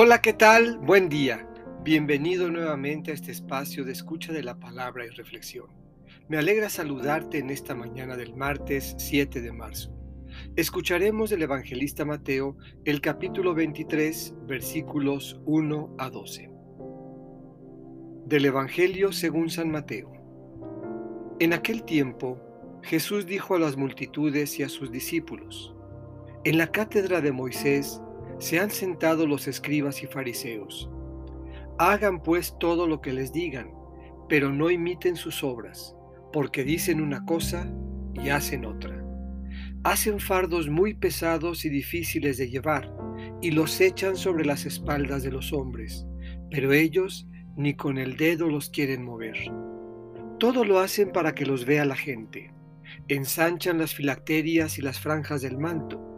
Hola, ¿qué tal? Buen día. Bienvenido nuevamente a este espacio de escucha de la palabra y reflexión. Me alegra saludarte en esta mañana del martes 7 de marzo. Escucharemos del evangelista Mateo el capítulo 23, versículos 1 a 12. Del Evangelio según San Mateo. En aquel tiempo, Jesús dijo a las multitudes y a sus discípulos, En la cátedra de Moisés, se han sentado los escribas y fariseos. Hagan pues todo lo que les digan, pero no imiten sus obras, porque dicen una cosa y hacen otra. Hacen fardos muy pesados y difíciles de llevar, y los echan sobre las espaldas de los hombres, pero ellos ni con el dedo los quieren mover. Todo lo hacen para que los vea la gente. Ensanchan las filacterias y las franjas del manto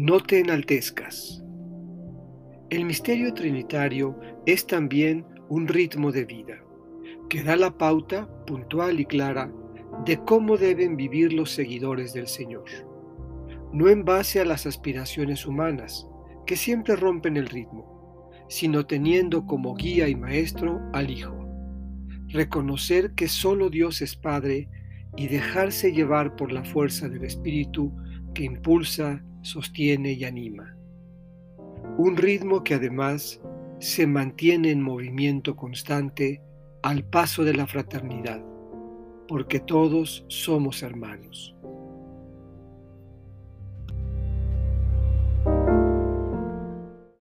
no te enaltezcas. El misterio trinitario es también un ritmo de vida que da la pauta puntual y clara de cómo deben vivir los seguidores del Señor, no en base a las aspiraciones humanas, que siempre rompen el ritmo, sino teniendo como guía y maestro al Hijo. Reconocer que solo Dios es Padre y dejarse llevar por la fuerza del Espíritu que impulsa, sostiene y anima. Un ritmo que además se mantiene en movimiento constante al paso de la fraternidad, porque todos somos hermanos.